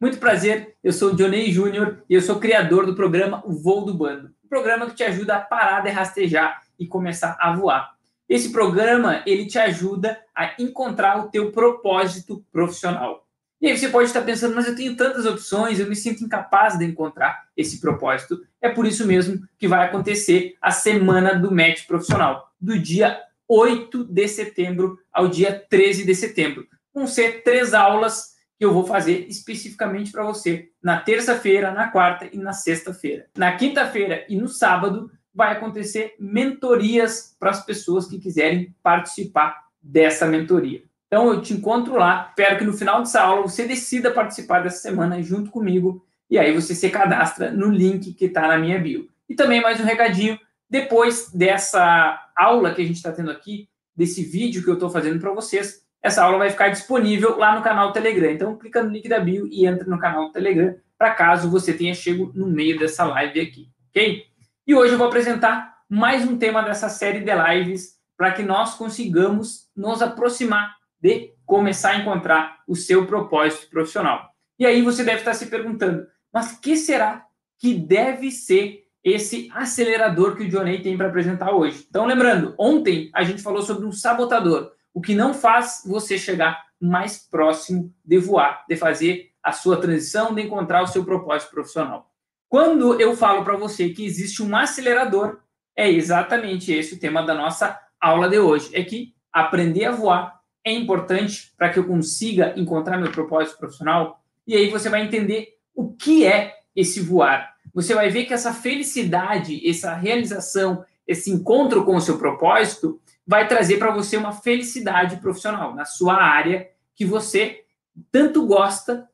Muito prazer, eu sou o Johnny Júnior e eu sou criador do programa O Voo do Bando. Um programa que te ajuda a parar de rastejar e começar a voar. Esse programa, ele te ajuda a encontrar o teu propósito profissional. E aí você pode estar pensando, mas eu tenho tantas opções, eu me sinto incapaz de encontrar esse propósito. É por isso mesmo que vai acontecer a semana do match profissional, do dia 8 de setembro ao dia 13 de setembro. Vão ser três aulas que eu vou fazer especificamente para você na terça-feira, na quarta e na sexta-feira. Na quinta-feira e no sábado vai acontecer mentorias para as pessoas que quiserem participar dessa mentoria. Então eu te encontro lá. Espero que no final dessa aula você decida participar dessa semana junto comigo e aí você se cadastra no link que está na minha bio. E também mais um recadinho. Depois dessa aula que a gente está tendo aqui, desse vídeo que eu estou fazendo para vocês, essa aula vai ficar disponível lá no canal Telegram. Então, clica no link da bio e entra no canal Telegram para caso você tenha chego no meio dessa live aqui, ok? E hoje eu vou apresentar mais um tema dessa série de lives para que nós consigamos nos aproximar de começar a encontrar o seu propósito profissional. E aí você deve estar se perguntando, mas que será que deve ser esse acelerador que o Johnny tem para apresentar hoje? Então, lembrando, ontem a gente falou sobre um sabotador o que não faz você chegar mais próximo de voar, de fazer a sua transição, de encontrar o seu propósito profissional. Quando eu falo para você que existe um acelerador, é exatamente esse o tema da nossa aula de hoje. É que aprender a voar é importante para que eu consiga encontrar meu propósito profissional. E aí você vai entender o que é esse voar. Você vai ver que essa felicidade, essa realização, esse encontro com o seu propósito vai trazer para você uma felicidade profissional na sua área que você tanto gosta,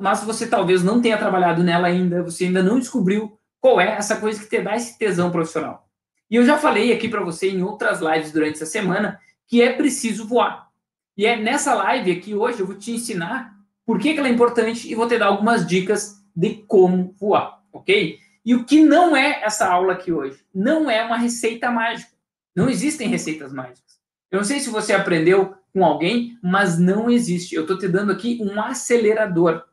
mas você talvez não tenha trabalhado nela ainda, você ainda não descobriu qual é essa coisa que te dá esse tesão profissional. E eu já falei aqui para você em outras lives durante essa semana que é preciso voar. E é nessa live aqui hoje eu vou te ensinar por que, que ela é importante e vou te dar algumas dicas de como voar, ok? E o que não é essa aula aqui hoje? Não é uma receita mágica. Não existem receitas mágicas. Eu não sei se você aprendeu com alguém, mas não existe. Eu estou te dando aqui um acelerador.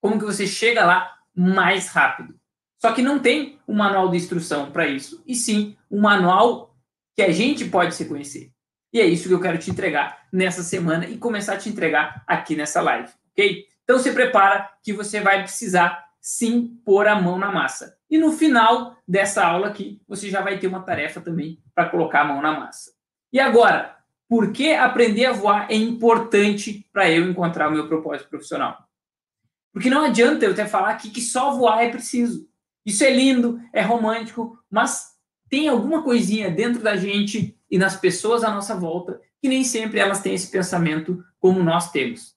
Como que você chega lá mais rápido. Só que não tem um manual de instrução para isso, e sim um manual que a gente pode se conhecer. E é isso que eu quero te entregar nessa semana e começar a te entregar aqui nessa live, ok? Então se prepara que você vai precisar sim pôr a mão na massa. E no final dessa aula aqui, você já vai ter uma tarefa também para colocar a mão na massa. E agora, por que aprender a voar é importante para eu encontrar o meu propósito profissional? Porque não adianta eu até falar aqui que só voar é preciso. Isso é lindo, é romântico, mas tem alguma coisinha dentro da gente e nas pessoas à nossa volta que nem sempre elas têm esse pensamento como nós temos.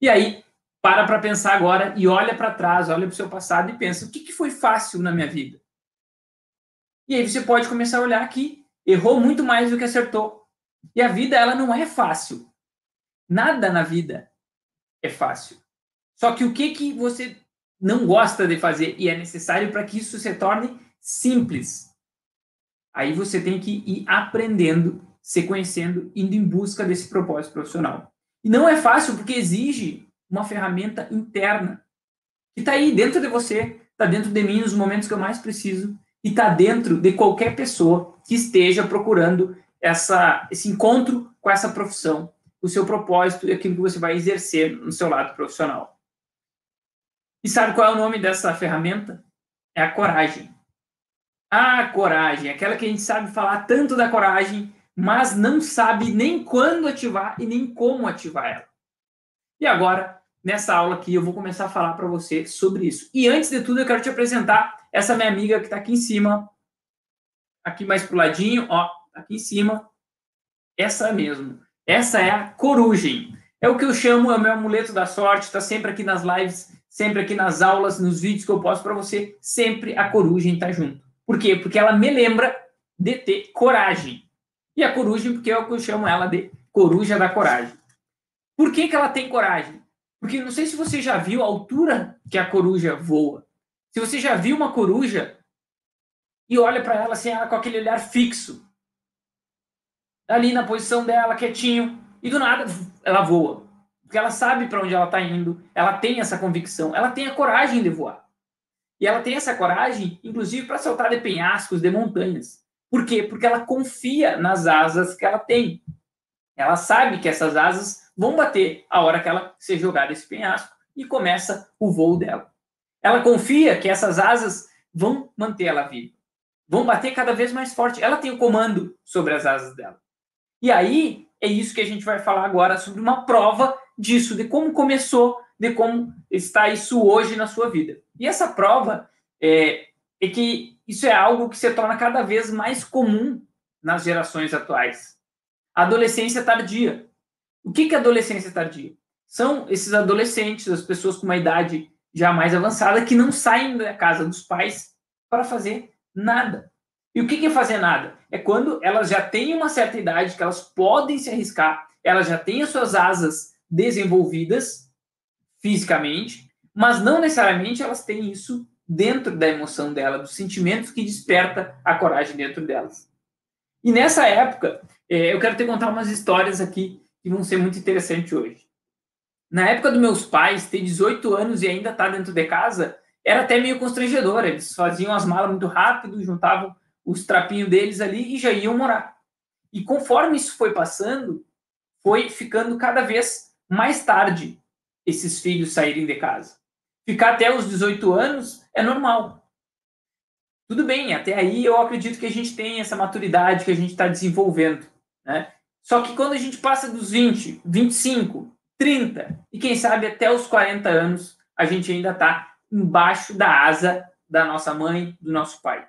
E aí, para para pensar agora e olha para trás, olha para o seu passado e pensa: o que, que foi fácil na minha vida? E aí você pode começar a olhar que errou muito mais do que acertou. E a vida, ela não é fácil. Nada na vida é fácil. Só que o que, que você não gosta de fazer e é necessário para que isso se torne simples? Aí você tem que ir aprendendo, se conhecendo, indo em busca desse propósito profissional. E não é fácil porque exige uma ferramenta interna que está aí dentro de você, está dentro de mim nos momentos que eu mais preciso e está dentro de qualquer pessoa que esteja procurando essa, esse encontro com essa profissão, o seu propósito e aquilo que você vai exercer no seu lado profissional. E sabe qual é o nome dessa ferramenta? É a coragem. A coragem, aquela que a gente sabe falar tanto da coragem, mas não sabe nem quando ativar e nem como ativar ela. E agora nessa aula aqui eu vou começar a falar para você sobre isso. E antes de tudo, eu quero te apresentar essa minha amiga que está aqui em cima, aqui mais pro ladinho, ó, tá aqui em cima. Essa mesmo. Essa é a corugem. É o que eu chamo, é o meu amuleto da sorte, está sempre aqui nas lives, sempre aqui nas aulas, nos vídeos que eu posto para você, sempre a corugem está junto. Por quê? Porque ela me lembra de ter coragem. E a corugem, porque é o que eu chamo ela de coruja da coragem. Por que, que ela tem coragem? Porque não sei se você já viu a altura que a coruja voa. Se você já viu uma coruja e olha para ela assim, ela com aquele olhar fixo, ali na posição dela, quietinho, e do nada ela voa. Porque ela sabe para onde ela está indo, ela tem essa convicção, ela tem a coragem de voar. E ela tem essa coragem, inclusive, para saltar de penhascos, de montanhas. Por quê? Porque ela confia nas asas que ela tem. Ela sabe que essas asas vão bater a hora que ela ser jogada desse penhasco e começa o voo dela. Ela confia que essas asas vão manter ela viva, vão bater cada vez mais forte. Ela tem o comando sobre as asas dela. E aí é isso que a gente vai falar agora sobre uma prova disso, de como começou, de como está isso hoje na sua vida. E essa prova é, é que isso é algo que se torna cada vez mais comum nas gerações atuais. A adolescência tardia. O que é adolescência tardia? São esses adolescentes, as pessoas com uma idade já mais avançada, que não saem da casa dos pais para fazer nada. E o que é fazer nada? É quando elas já têm uma certa idade, que elas podem se arriscar, elas já têm as suas asas desenvolvidas fisicamente, mas não necessariamente elas têm isso dentro da emoção dela, dos sentimentos que desperta a coragem dentro delas. E nessa época, é, eu quero te contar umas histórias aqui que vão ser muito interessantes hoje. Na época dos meus pais, ter 18 anos e ainda estar tá dentro de casa era até meio constrangedor. Eles faziam as malas muito rápido, juntavam os trapinhos deles ali e já iam morar. E conforme isso foi passando, foi ficando cada vez mais tarde esses filhos saírem de casa. Ficar até os 18 anos é normal. Tudo bem, até aí eu acredito que a gente tem essa maturidade que a gente está desenvolvendo. Né? Só que quando a gente passa dos 20, 25, 30 e quem sabe até os 40 anos, a gente ainda está embaixo da asa da nossa mãe, do nosso pai.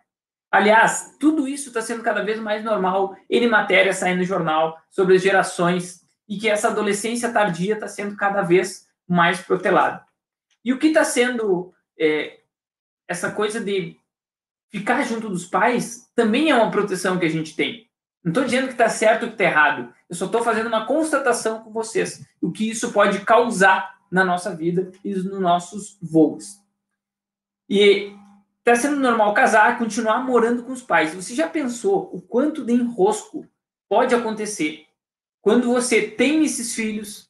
Aliás, tudo isso está sendo cada vez mais normal. Em matéria saindo no jornal sobre as gerações e que essa adolescência tardia está sendo cada vez mais protelada. E o que está sendo é, essa coisa de ficar junto dos pais também é uma proteção que a gente tem. Não estou dizendo que está certo ou que está errado. Eu só estou fazendo uma constatação com vocês. O que isso pode causar na nossa vida e nos nossos voos. E está sendo normal casar, continuar morando com os pais. Você já pensou o quanto de enrosco pode acontecer quando você tem esses filhos,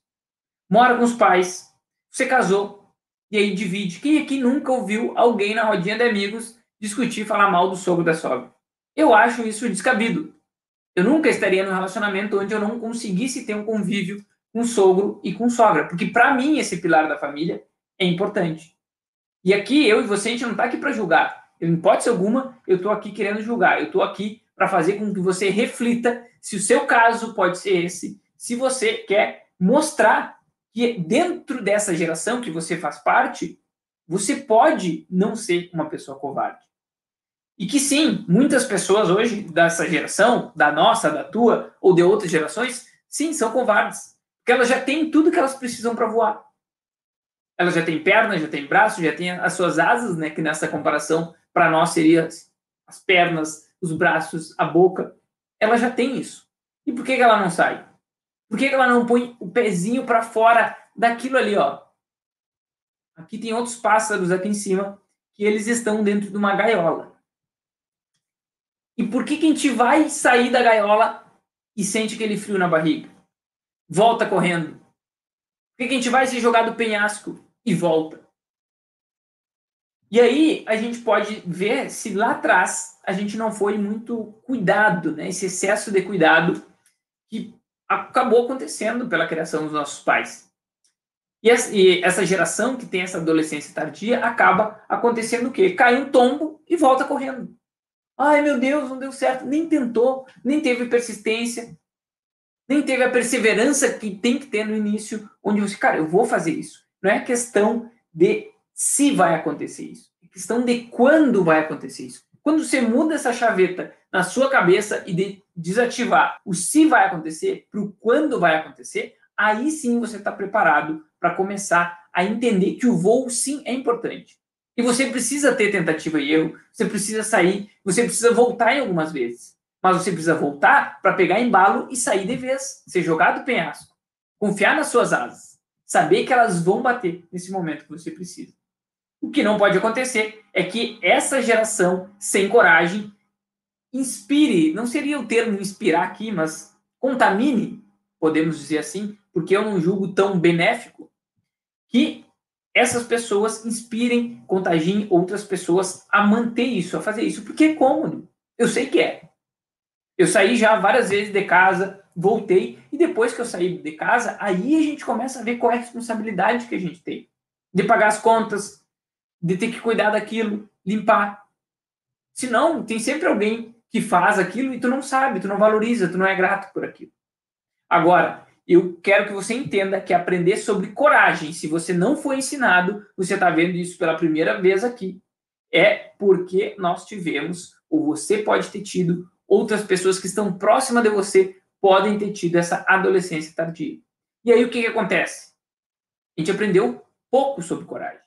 mora com os pais, você casou e aí divide? Quem aqui nunca ouviu alguém na rodinha de amigos discutir, falar mal do sogro da sogra? Eu acho isso descabido. Eu nunca estaria num relacionamento onde eu não conseguisse ter um convívio com sogro e com sogra, porque para mim esse pilar da família é importante. E aqui eu e você a gente não está aqui para julgar. Em hipótese alguma, eu estou aqui querendo julgar. Eu estou aqui para fazer com que você reflita se o seu caso pode ser esse, se você quer mostrar que dentro dessa geração que você faz parte, você pode não ser uma pessoa covarde. E que sim, muitas pessoas hoje dessa geração, da nossa, da tua ou de outras gerações, sim, são covardes. Porque elas já têm tudo que elas precisam para voar. Elas já têm pernas, já têm braços, já têm as suas asas, né? Que nessa comparação para nós seria as pernas, os braços, a boca. Ela já tem isso. E por que, que ela não sai? Por que, que ela não põe o pezinho para fora daquilo ali, ó? Aqui tem outros pássaros aqui em cima que eles estão dentro de uma gaiola. E por que, que a gente vai sair da gaiola e sente aquele frio na barriga? Volta correndo. Por que, que a gente vai se jogar do penhasco e volta? E aí a gente pode ver se lá atrás a gente não foi muito cuidado, né? Esse excesso de cuidado que acabou acontecendo pela criação dos nossos pais. E essa geração que tem essa adolescência tardia acaba acontecendo o quê? Cai um tombo e volta correndo. Ai, meu Deus, não deu certo. Nem tentou, nem teve persistência, nem teve a perseverança que tem que ter no início, onde você, cara, eu vou fazer isso. Não é questão de se vai acontecer isso, é questão de quando vai acontecer isso. Quando você muda essa chaveta na sua cabeça e de desativar o se vai acontecer para o quando vai acontecer, aí sim você está preparado para começar a entender que o voo sim é importante. E você precisa ter tentativa e erro, você precisa sair, você precisa voltar em algumas vezes. Mas você precisa voltar para pegar embalo e sair de vez, ser jogado do penhasco. Confiar nas suas asas. Saber que elas vão bater nesse momento que você precisa. O que não pode acontecer é que essa geração sem coragem inspire, não seria o termo inspirar aqui, mas contamine podemos dizer assim, porque eu não julgo tão benéfico, que essas pessoas inspirem, contagiem outras pessoas a manter isso, a fazer isso, porque é cômodo. Eu sei que é. Eu saí já várias vezes de casa, voltei, e depois que eu saí de casa, aí a gente começa a ver qual é a responsabilidade que a gente tem. De pagar as contas, de ter que cuidar daquilo, limpar. Se não, tem sempre alguém que faz aquilo e tu não sabe, tu não valoriza, tu não é grato por aquilo. Agora, eu quero que você entenda que aprender sobre coragem, se você não foi ensinado, você está vendo isso pela primeira vez aqui, é porque nós tivemos, ou você pode ter tido, outras pessoas que estão próximas de você podem ter tido essa adolescência tardia. E aí o que, que acontece? A gente aprendeu pouco sobre coragem.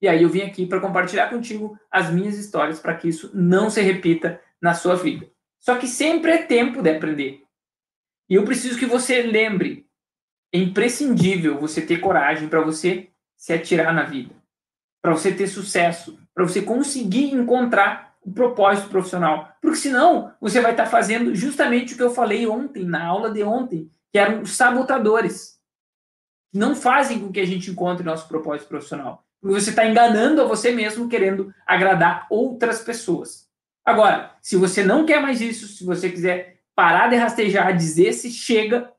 E aí eu vim aqui para compartilhar contigo as minhas histórias para que isso não se repita na sua vida. Só que sempre é tempo de aprender. E eu preciso que você lembre, é imprescindível você ter coragem para você se atirar na vida, para você ter sucesso, para você conseguir encontrar o propósito profissional. Porque senão você vai estar tá fazendo justamente o que eu falei ontem, na aula de ontem, que eram os sabotadores. Não fazem com que a gente encontre nosso propósito profissional. Porque você está enganando a você mesmo querendo agradar outras pessoas. Agora, se você não quer mais isso, se você quiser parar de rastejar, dizer se chega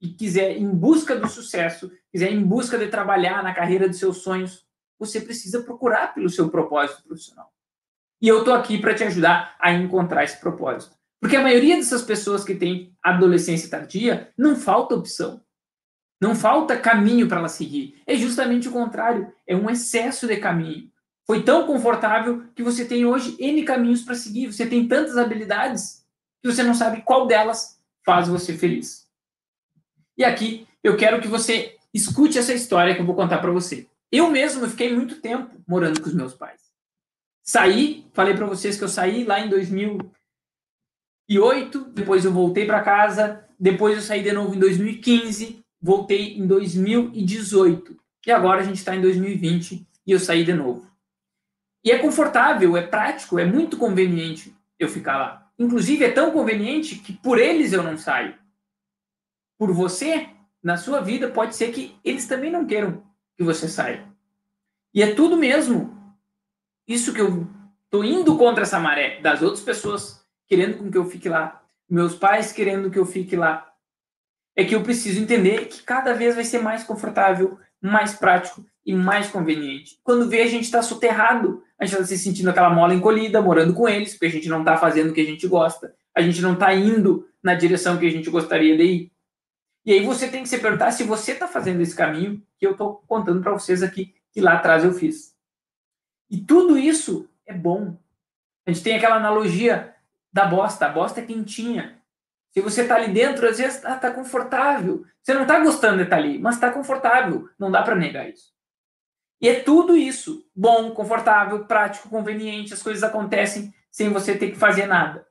e quiser em busca do sucesso, quiser em busca de trabalhar na carreira dos seus sonhos, você precisa procurar pelo seu propósito profissional. E eu estou aqui para te ajudar a encontrar esse propósito. Porque a maioria dessas pessoas que têm adolescência tardia, não falta opção. Não falta caminho para ela seguir. É justamente o contrário. É um excesso de caminho. Foi tão confortável que você tem hoje N caminhos para seguir. Você tem tantas habilidades que você não sabe qual delas faz você feliz. E aqui eu quero que você escute essa história que eu vou contar para você. Eu mesmo fiquei muito tempo morando com os meus pais. Saí, falei para vocês que eu saí lá em 2008, depois eu voltei para casa, depois eu saí de novo em 2015, voltei em 2018. E agora a gente está em 2020 e eu saí de novo. E é confortável, é prático, é muito conveniente eu ficar lá. Inclusive, é tão conveniente que por eles eu não saio. Por você, na sua vida, pode ser que eles também não queiram que você saia. E é tudo mesmo. Isso que eu tô indo contra essa maré das outras pessoas querendo com que eu fique lá, meus pais querendo que eu fique lá, é que eu preciso entender que cada vez vai ser mais confortável, mais prático e mais conveniente. Quando vê, a gente está soterrado, a gente está se sentindo aquela mola encolhida, morando com eles, porque a gente não está fazendo o que a gente gosta, a gente não está indo na direção que a gente gostaria de ir. E aí você tem que se perguntar se você está fazendo esse caminho que eu estou contando para vocês aqui, que lá atrás eu fiz. E tudo isso é bom. A gente tem aquela analogia da bosta, a bosta é quentinha. Se você está ali dentro, às vezes está tá confortável. Você não está gostando de estar tá ali, mas está confortável. Não dá para negar isso. E é tudo isso. Bom, confortável, prático, conveniente. As coisas acontecem sem você ter que fazer nada.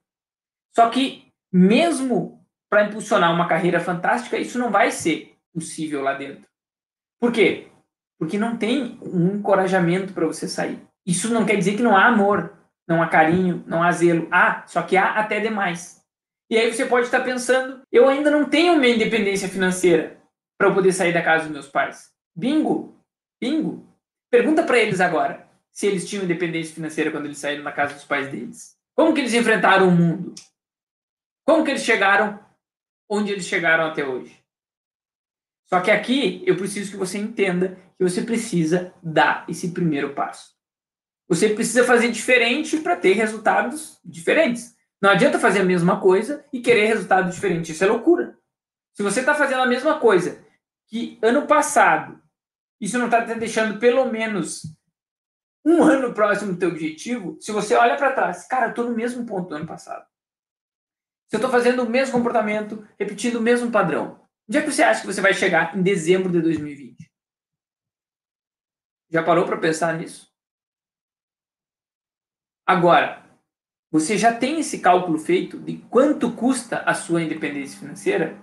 Só que, mesmo para impulsionar uma carreira fantástica, isso não vai ser possível lá dentro. Por quê? Porque não tem um encorajamento para você sair. Isso não quer dizer que não há amor, não há carinho, não há zelo. Há, só que há até demais. E aí você pode estar pensando, eu ainda não tenho minha independência financeira para eu poder sair da casa dos meus pais. Bingo! Bingo! Pergunta para eles agora se eles tinham independência financeira quando eles saíram da casa dos pais deles. Como que eles enfrentaram o mundo? Como que eles chegaram onde eles chegaram até hoje? Só que aqui eu preciso que você entenda que você precisa dar esse primeiro passo. Você precisa fazer diferente para ter resultados diferentes. Não adianta fazer a mesma coisa e querer resultado diferente. Isso é loucura. Se você está fazendo a mesma coisa que ano passado, isso não está deixando pelo menos um ano próximo do teu objetivo, se você olha para trás, cara, eu estou no mesmo ponto do ano passado. Se eu estou fazendo o mesmo comportamento, repetindo o mesmo padrão, onde é que você acha que você vai chegar em dezembro de 2020? Já parou para pensar nisso? Agora, você já tem esse cálculo feito de quanto custa a sua independência financeira?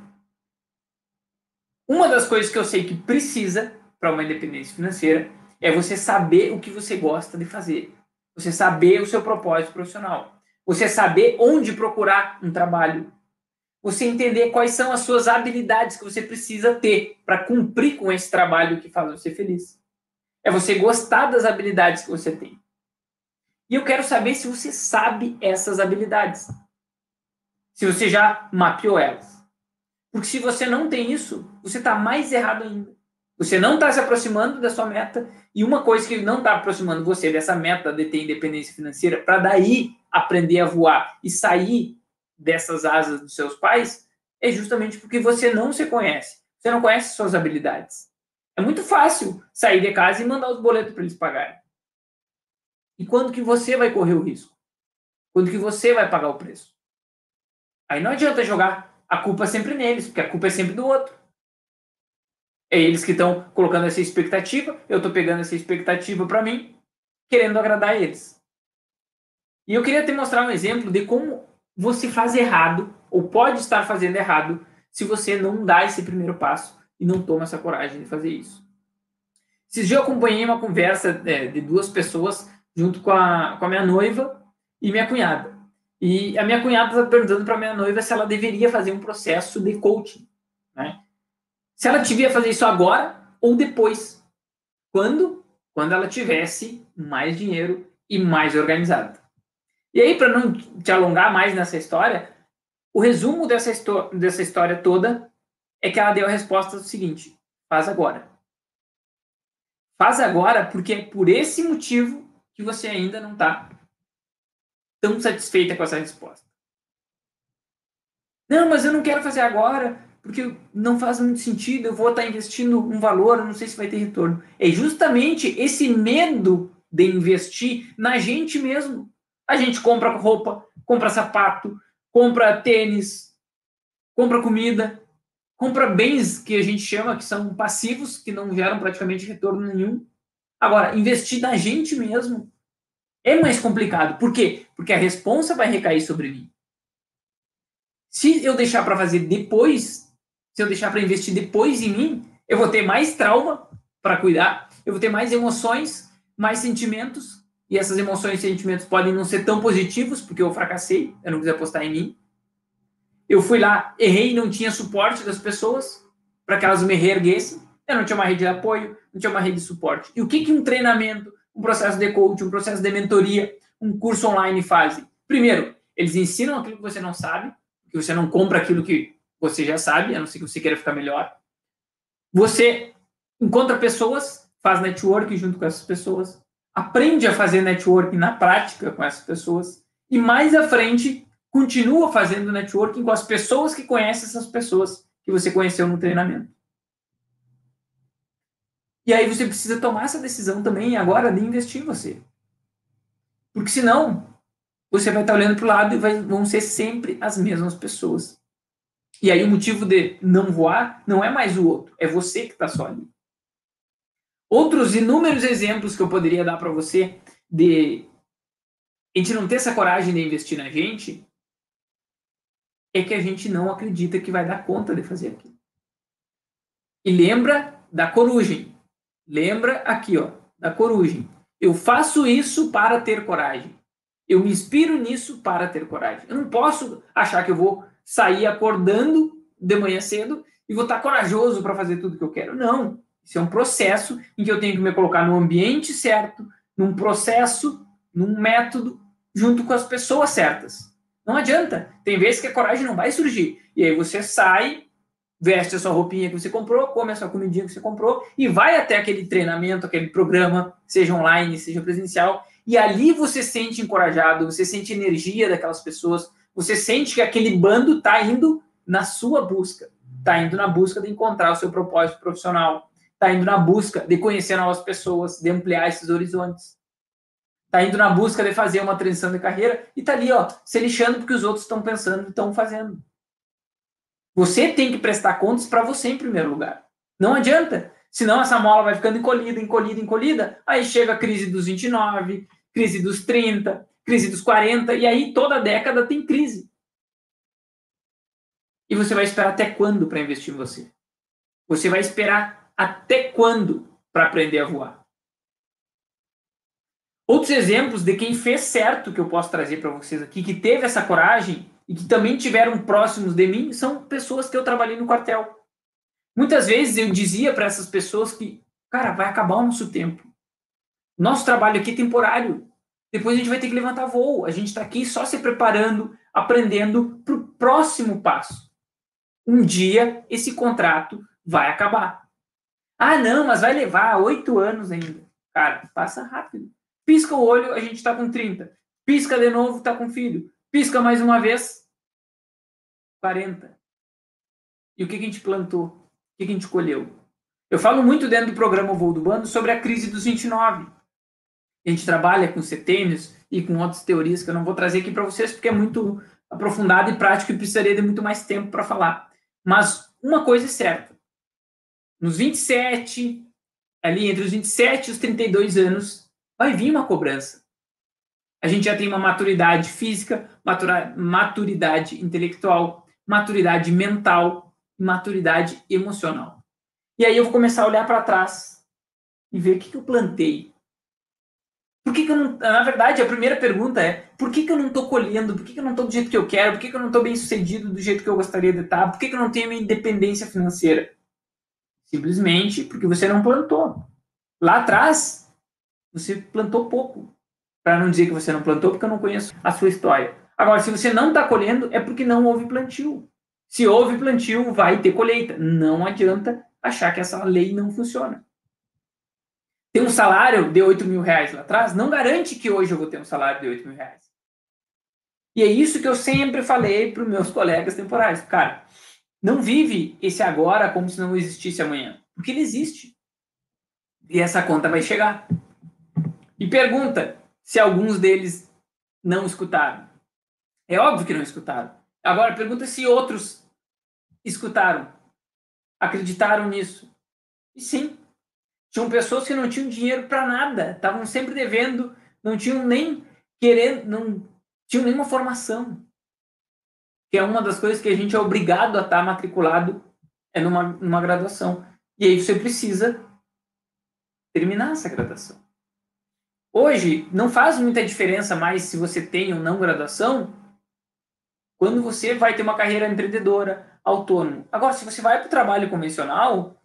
Uma das coisas que eu sei que precisa para uma independência financeira é você saber o que você gosta de fazer. Você saber o seu propósito profissional. Você saber onde procurar um trabalho. você entender quais são as suas habilidades que você precisa ter para cumprir com esse trabalho que faz você feliz. É você gostar das habilidades que você tem. E eu quero saber se você sabe essas habilidades. Se você já mapeou elas. Porque se você não tem isso, você está mais errado ainda. Você não está se aproximando da sua meta. E uma coisa que não está aproximando você dessa meta de ter independência financeira, para daí aprender a voar e sair dessas asas dos seus pais, é justamente porque você não se conhece. Você não conhece suas habilidades. É muito fácil sair de casa e mandar os boletos para eles pagarem. E quando que você vai correr o risco? Quando que você vai pagar o preço? Aí não adianta jogar a culpa sempre neles, porque a culpa é sempre do outro. É eles que estão colocando essa expectativa, eu estou pegando essa expectativa para mim, querendo agradar eles. E eu queria te mostrar um exemplo de como você faz errado, ou pode estar fazendo errado, se você não dá esse primeiro passo e não toma essa coragem de fazer isso. Esses dias eu acompanhei uma conversa é, de duas pessoas junto com a, com a minha noiva e minha cunhada. E a minha cunhada estava perguntando para a minha noiva se ela deveria fazer um processo de coaching. Né? Se ela devia fazer isso agora ou depois. Quando? Quando ela tivesse mais dinheiro e mais organizada. E aí, para não te alongar mais nessa história, o resumo dessa, dessa história toda é que ela deu a resposta do seguinte: faz agora. Faz agora porque é por esse motivo que você ainda não está tão satisfeita com essa resposta. Não, mas eu não quero fazer agora porque não faz muito sentido, eu vou estar tá investindo um valor, não sei se vai ter retorno. É justamente esse medo de investir na gente mesmo. A gente compra roupa, compra sapato, compra tênis, compra comida, compra bens que a gente chama que são passivos, que não geram praticamente retorno nenhum. Agora, investir na gente mesmo é mais complicado. Por quê? Porque a responsa vai recair sobre mim. Se eu deixar para fazer depois, se eu deixar para investir depois em mim, eu vou ter mais trauma para cuidar, eu vou ter mais emoções, mais sentimentos, e essas emoções e sentimentos podem não ser tão positivos, porque eu fracassei, eu não quis apostar em mim. Eu fui lá, errei, não tinha suporte das pessoas para que elas me reerguessem. Eu não tinha uma rede de apoio, não tinha uma rede de suporte. E o que, que um treinamento, um processo de coaching, um processo de mentoria, um curso online fazem? Primeiro, eles ensinam aquilo que você não sabe, que você não compra aquilo que você já sabe, a não ser que você queira ficar melhor. Você encontra pessoas, faz network junto com essas pessoas, aprende a fazer networking na prática com essas pessoas e mais à frente continua fazendo networking com as pessoas que conhecem essas pessoas que você conheceu no treinamento. E aí você precisa tomar essa decisão também agora de investir em você. Porque senão você vai estar olhando para o lado e vai, vão ser sempre as mesmas pessoas. E aí o motivo de não voar não é mais o outro, é você que está só ali. Outros inúmeros exemplos que eu poderia dar para você de a gente não ter essa coragem de investir na gente é que a gente não acredita que vai dar conta de fazer aquilo. E lembra da coragem. Lembra aqui, ó, da coragem. Eu faço isso para ter coragem. Eu me inspiro nisso para ter coragem. Eu não posso achar que eu vou sair acordando de manhã cedo e vou estar corajoso para fazer tudo que eu quero. Não. Isso é um processo em que eu tenho que me colocar no ambiente certo, num processo, num método, junto com as pessoas certas. Não adianta. Tem vezes que a coragem não vai surgir. E aí você sai, veste a sua roupinha que você comprou, come a sua comidinha que você comprou e vai até aquele treinamento, aquele programa, seja online, seja presencial, e ali você sente encorajado, você sente energia daquelas pessoas, você sente que aquele bando está indo na sua busca, está indo na busca de encontrar o seu propósito profissional, está indo na busca de conhecer novas pessoas, de ampliar esses horizontes. Está indo na busca de fazer uma transição de carreira e está ali, ó, se lixando porque os outros estão pensando e estão fazendo. Você tem que prestar contas para você em primeiro lugar. Não adianta. Senão essa mola vai ficando encolhida, encolhida, encolhida. Aí chega a crise dos 29, crise dos 30, crise dos 40, e aí toda década tem crise. E você vai esperar até quando para investir em você? Você vai esperar até quando para aprender a voar? Outros exemplos de quem fez certo que eu posso trazer para vocês aqui, que teve essa coragem e que também tiveram próximos de mim são pessoas que eu trabalhei no quartel. Muitas vezes eu dizia para essas pessoas que, cara, vai acabar o nosso tempo. Nosso trabalho aqui é temporário. Depois a gente vai ter que levantar voo. A gente está aqui só se preparando, aprendendo para o próximo passo. Um dia esse contrato vai acabar. Ah, não, mas vai levar oito anos ainda. Cara, passa rápido. Pisca o olho, a gente está com 30. Pisca de novo, está com filho. Pisca mais uma vez, 40. E o que, que a gente plantou? O que, que a gente colheu? Eu falo muito dentro do programa Voo do Bando sobre a crise dos 29. A gente trabalha com setênios e com outras teorias que eu não vou trazer aqui para vocês porque é muito aprofundado e prático e precisaria de muito mais tempo para falar. Mas uma coisa é certa. Nos 27, ali entre os 27 e os 32 anos, vai vir uma cobrança. A gente já tem uma maturidade física, maturidade intelectual, maturidade mental maturidade emocional. E aí eu vou começar a olhar para trás e ver o que, que eu plantei. Por que, que eu não. Na verdade, a primeira pergunta é: por que, que eu não estou colhendo? Por que, que eu não estou do jeito que eu quero? Por que, que eu não estou bem sucedido do jeito que eu gostaria de estar? Por que, que eu não tenho minha independência financeira? Simplesmente porque você não plantou. Lá atrás, você plantou pouco. Para não dizer que você não plantou, porque eu não conheço a sua história. Agora, se você não está colhendo, é porque não houve plantio. Se houve plantio, vai ter colheita. Não adianta achar que essa lei não funciona. Ter um salário de 8 mil reais lá atrás não garante que hoje eu vou ter um salário de 8 mil reais. E é isso que eu sempre falei para os meus colegas temporários. Cara, não vive esse agora como se não existisse amanhã. Porque ele existe. E essa conta vai chegar. E pergunta se alguns deles não escutaram. É óbvio que não escutaram. Agora, pergunta se outros escutaram, acreditaram nisso. E sim, tinham pessoas que não tinham dinheiro para nada, estavam sempre devendo, não tinham nem querendo, não tinham nenhuma formação. Que é uma das coisas que a gente é obrigado a estar matriculado é numa, numa graduação. E aí você precisa terminar essa graduação. Hoje, não faz muita diferença mais se você tem ou não graduação, quando você vai ter uma carreira empreendedora, autônomo. Agora, se você vai para o trabalho convencional,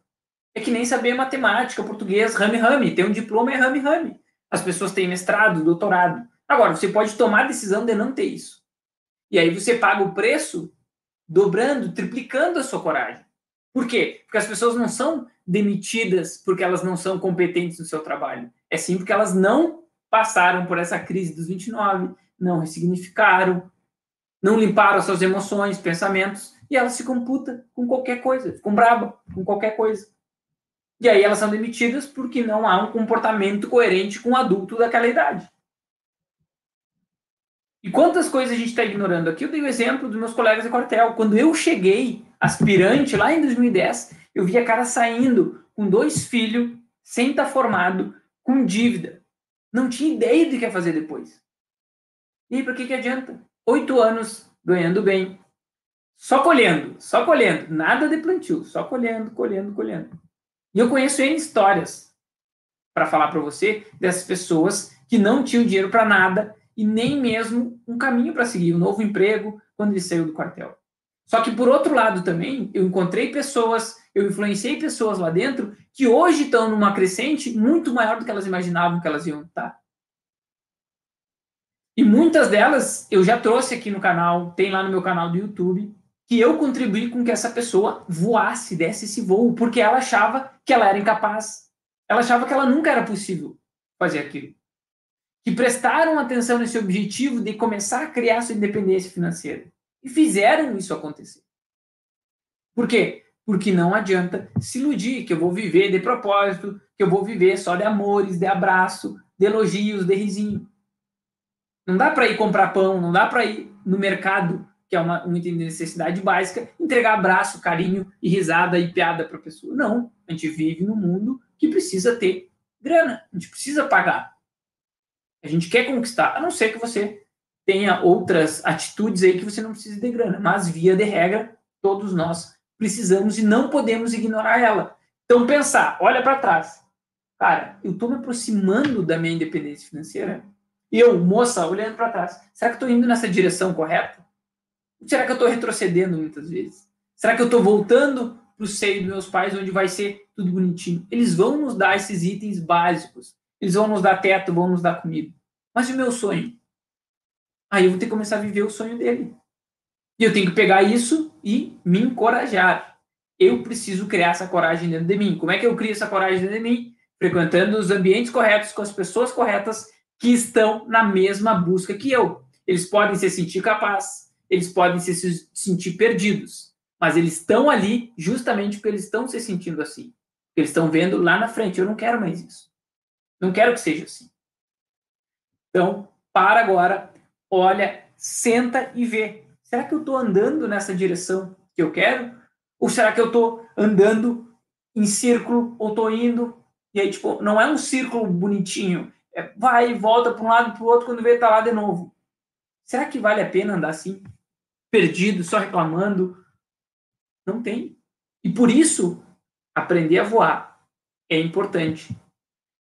é que nem saber matemática, português, rame-rame. Ter um diploma é rame-rame. As pessoas têm mestrado, doutorado. Agora, você pode tomar a decisão de não ter isso. E aí você paga o preço dobrando, triplicando a sua coragem. Por quê? Porque as pessoas não são demitidas porque elas não são competentes no seu trabalho. É sim porque elas não passaram por essa crise dos 29, não ressignificaram, não limparam as suas emoções, pensamentos, e elas se computam com qualquer coisa, ficam braba com qualquer coisa. E aí elas são demitidas porque não há um comportamento coerente com o adulto daquela idade. E quantas coisas a gente está ignorando aqui? Eu dei o exemplo dos meus colegas de quartel. Quando eu cheguei, aspirante, lá em 2010, eu vi a cara saindo com dois filhos, sem estar tá formado, com dívida. Não tinha ideia do que ia fazer depois. E aí, para que, que adianta? Oito anos ganhando bem, só colhendo, só colhendo, nada de plantio, só colhendo, colhendo, colhendo. E eu conheço N histórias para falar para você dessas pessoas que não tinham dinheiro para nada e nem mesmo um caminho para seguir, um novo emprego quando ele saiu do quartel. Só que por outro lado também, eu encontrei pessoas, eu influenciei pessoas lá dentro que hoje estão numa crescente muito maior do que elas imaginavam que elas iam estar. E muitas delas eu já trouxe aqui no canal, tem lá no meu canal do YouTube, que eu contribuí com que essa pessoa voasse, desse esse voo, porque ela achava que ela era incapaz. Ela achava que ela nunca era possível fazer aquilo. Que prestaram atenção nesse objetivo de começar a criar sua independência financeira. E fizeram isso acontecer. Por quê? Porque não adianta se iludir que eu vou viver de propósito, que eu vou viver só de amores, de abraço, de elogios, de risinho. Não dá para ir comprar pão, não dá para ir no mercado, que é uma, uma necessidade básica, entregar abraço, carinho e risada e piada para a pessoa. Não. A gente vive num mundo que precisa ter grana, a gente precisa pagar. A gente quer conquistar, a não ser que você tenha outras atitudes aí que você não precisa de grana, mas via de regra, todos nós precisamos e não podemos ignorar ela. Então pensar, olha para trás. Cara, eu estou me aproximando da minha independência financeira? Eu, moça, olhando para trás, será que estou indo nessa direção correta? será que eu estou retrocedendo muitas vezes? Será que eu estou voltando para o seio dos meus pais, onde vai ser tudo bonitinho? Eles vão nos dar esses itens básicos. Eles vão nos dar teto, vão nos dar comida. Mas e o meu sonho? Aí eu vou ter que começar a viver o sonho dele. E eu tenho que pegar isso e me encorajar. Eu preciso criar essa coragem dentro de mim. Como é que eu crio essa coragem dentro de mim? Frequentando os ambientes corretos, com as pessoas corretas que estão na mesma busca que eu. Eles podem se sentir capazes, eles podem se sentir perdidos, mas eles estão ali justamente porque eles estão se sentindo assim. Eles estão vendo lá na frente. Eu não quero mais isso. Não quero que seja assim. Então, para agora, olha, senta e vê. Será que eu estou andando nessa direção que eu quero? Ou será que eu estou andando em círculo ou estou indo e aí, tipo, não é um círculo bonitinho. É, vai e volta para um lado para o outro quando vê tá lá de novo. Será que vale a pena andar assim? Perdido, só reclamando? Não tem. E por isso, aprender a voar é importante.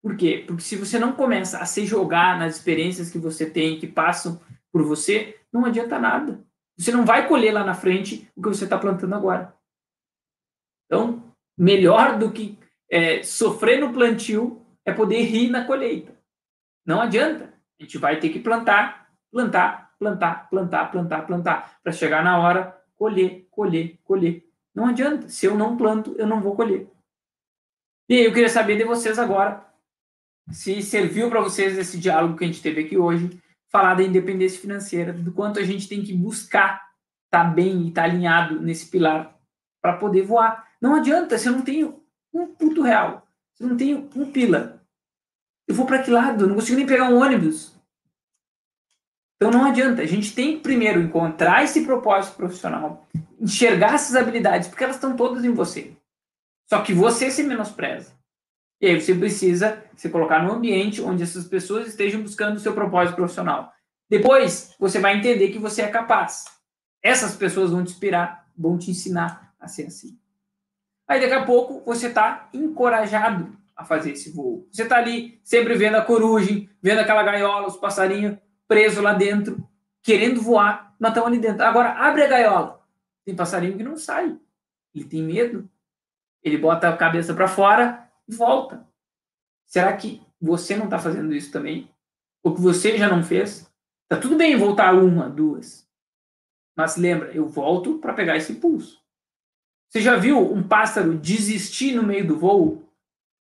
Por quê? Porque se você não começa a se jogar nas experiências que você tem, que passam por você, não adianta nada. Você não vai colher lá na frente o que você está plantando agora. Então, melhor do que é, sofrer no plantio é poder rir na colheita. Não adianta. A gente vai ter que plantar, plantar, plantar, plantar, plantar, plantar, para chegar na hora, colher, colher, colher. Não adianta. Se eu não planto, eu não vou colher. E aí eu queria saber de vocês agora se serviu para vocês esse diálogo que a gente teve aqui hoje, falar da independência financeira, do quanto a gente tem que buscar estar tá bem e estar tá alinhado nesse pilar para poder voar. Não adianta se eu não tenho um puto real, se eu não tenho um pila. Eu vou para que lado? Eu não consigo nem pegar um ônibus. Então não adianta. A gente tem que primeiro encontrar esse propósito profissional, enxergar essas habilidades, porque elas estão todas em você. Só que você se menospreza. E aí você precisa se colocar no ambiente onde essas pessoas estejam buscando o seu propósito profissional. Depois, você vai entender que você é capaz. Essas pessoas vão te inspirar, vão te ensinar a ser assim. Aí daqui a pouco você está encorajado a fazer esse voo. Você está ali sempre vendo a coruja, vendo aquela gaiola, os passarinhos presos lá dentro, querendo voar, mas estão ali dentro. Agora abre a gaiola. Tem passarinho que não sai. Ele tem medo. Ele bota a cabeça para fora volta. Será que você não está fazendo isso também? Ou que você já não fez? Tá tudo bem voltar uma, duas. Mas lembra, eu volto para pegar esse pulso. Você já viu um pássaro desistir no meio do voo?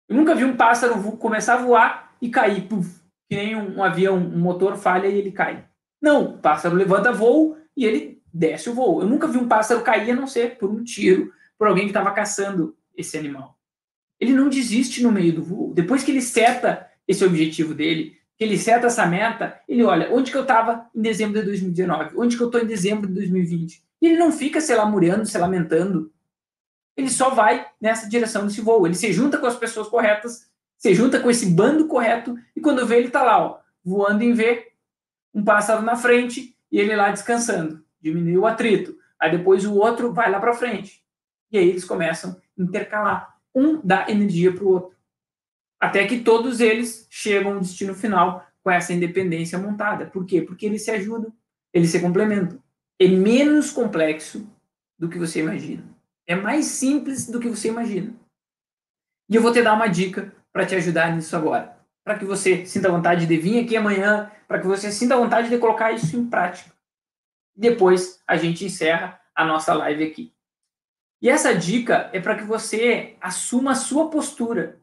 Eu nunca vi um pássaro começar a voar e cair, puff, que nem um, um avião, um motor falha e ele cai. Não, o pássaro levanta voo e ele desce o voo. Eu nunca vi um pássaro cair a não ser por um tiro, por alguém que estava caçando esse animal ele não desiste no meio do voo. Depois que ele seta esse objetivo dele, que ele seta essa meta, ele olha, onde que eu estava em dezembro de 2019? Onde que eu estou em dezembro de 2020? E ele não fica se lamuriando, se lamentando. Ele só vai nessa direção desse voo. Ele se junta com as pessoas corretas, se junta com esse bando correto, e quando vê, ele está lá, ó, voando em V, um pássaro na frente, e ele lá descansando. Diminuiu o atrito. Aí depois o outro vai lá para frente. E aí eles começam a intercalar um dá energia para o outro. Até que todos eles chegam ao destino final com essa independência montada. Por quê? Porque eles se ajudam, eles se complementam. É menos complexo do que você imagina. É mais simples do que você imagina. E eu vou te dar uma dica para te ajudar nisso agora. Para que você sinta vontade de vir aqui amanhã, para que você sinta vontade de colocar isso em prática. Depois a gente encerra a nossa live aqui. E essa dica é para que você assuma a sua postura.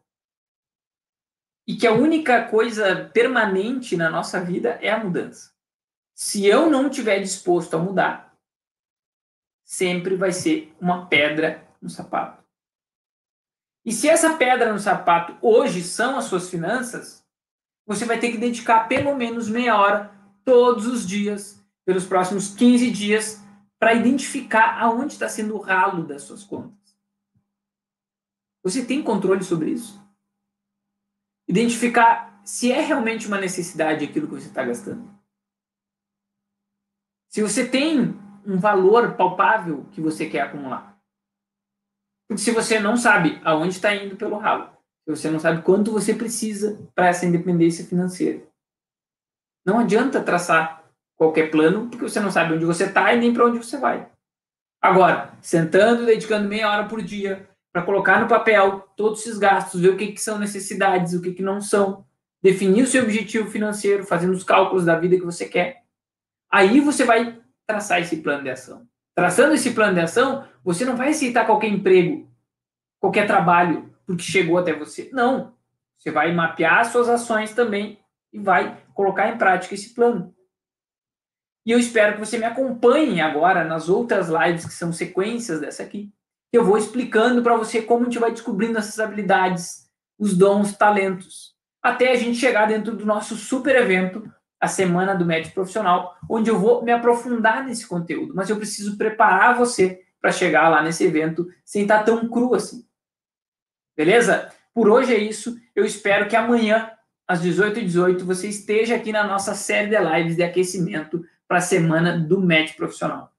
E que a única coisa permanente na nossa vida é a mudança. Se eu não estiver disposto a mudar, sempre vai ser uma pedra no sapato. E se essa pedra no sapato hoje são as suas finanças, você vai ter que dedicar pelo menos meia hora todos os dias, pelos próximos 15 dias, para identificar aonde está sendo o ralo das suas contas. Você tem controle sobre isso? Identificar se é realmente uma necessidade aquilo que você está gastando. Se você tem um valor palpável que você quer acumular. Porque se você não sabe aonde está indo pelo ralo, se você não sabe quanto você precisa para essa independência financeira, não adianta traçar qualquer plano, porque você não sabe onde você está e nem para onde você vai. Agora, sentando, dedicando meia hora por dia para colocar no papel todos esses gastos, ver o que, que são necessidades, o que, que não são, definir o seu objetivo financeiro, fazendo os cálculos da vida que você quer. Aí você vai traçar esse plano de ação. Traçando esse plano de ação, você não vai aceitar qualquer emprego, qualquer trabalho, porque chegou até você. Não. Você vai mapear suas ações também e vai colocar em prática esse plano. E eu espero que você me acompanhe agora nas outras lives que são sequências dessa aqui. Eu vou explicando para você como a gente vai descobrindo essas habilidades, os dons, talentos, até a gente chegar dentro do nosso super evento, a Semana do Médico Profissional, onde eu vou me aprofundar nesse conteúdo, mas eu preciso preparar você para chegar lá nesse evento sem estar tão cru assim. Beleza? Por hoje é isso. Eu espero que amanhã, às 18h18, você esteja aqui na nossa série de lives de aquecimento para a semana do médico profissional.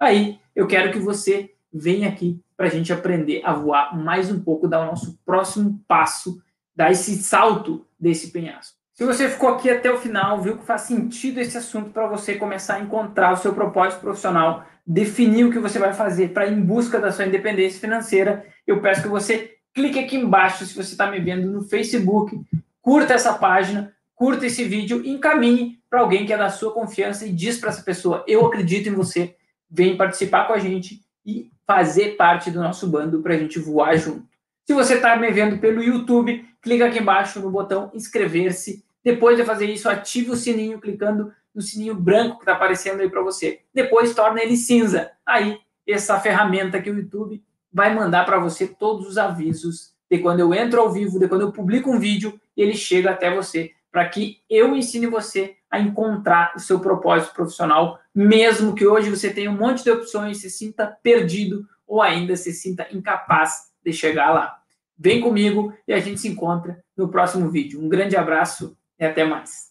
Aí, eu quero que você venha aqui para a gente aprender a voar mais um pouco, dar o nosso próximo passo, dar esse salto desse penhasco. Se você ficou aqui até o final, viu que faz sentido esse assunto para você começar a encontrar o seu propósito profissional, definir o que você vai fazer para ir em busca da sua independência financeira, eu peço que você clique aqui embaixo se você está me vendo no Facebook, curta essa página, curta esse vídeo, encaminhe para alguém que é da sua confiança e diz para essa pessoa: eu acredito em você, vem participar com a gente e fazer parte do nosso bando para a gente voar junto. Se você está me vendo pelo YouTube, clica aqui embaixo no botão inscrever-se. Depois de fazer isso, ative o sininho clicando no sininho branco que está aparecendo aí para você. Depois torna ele cinza. Aí, essa ferramenta que o YouTube vai mandar para você todos os avisos de quando eu entro ao vivo, de quando eu publico um vídeo, ele chega até você para que eu ensine você a encontrar o seu propósito profissional, mesmo que hoje você tenha um monte de opções, se sinta perdido ou ainda se sinta incapaz de chegar lá. Vem comigo e a gente se encontra no próximo vídeo. Um grande abraço e até mais.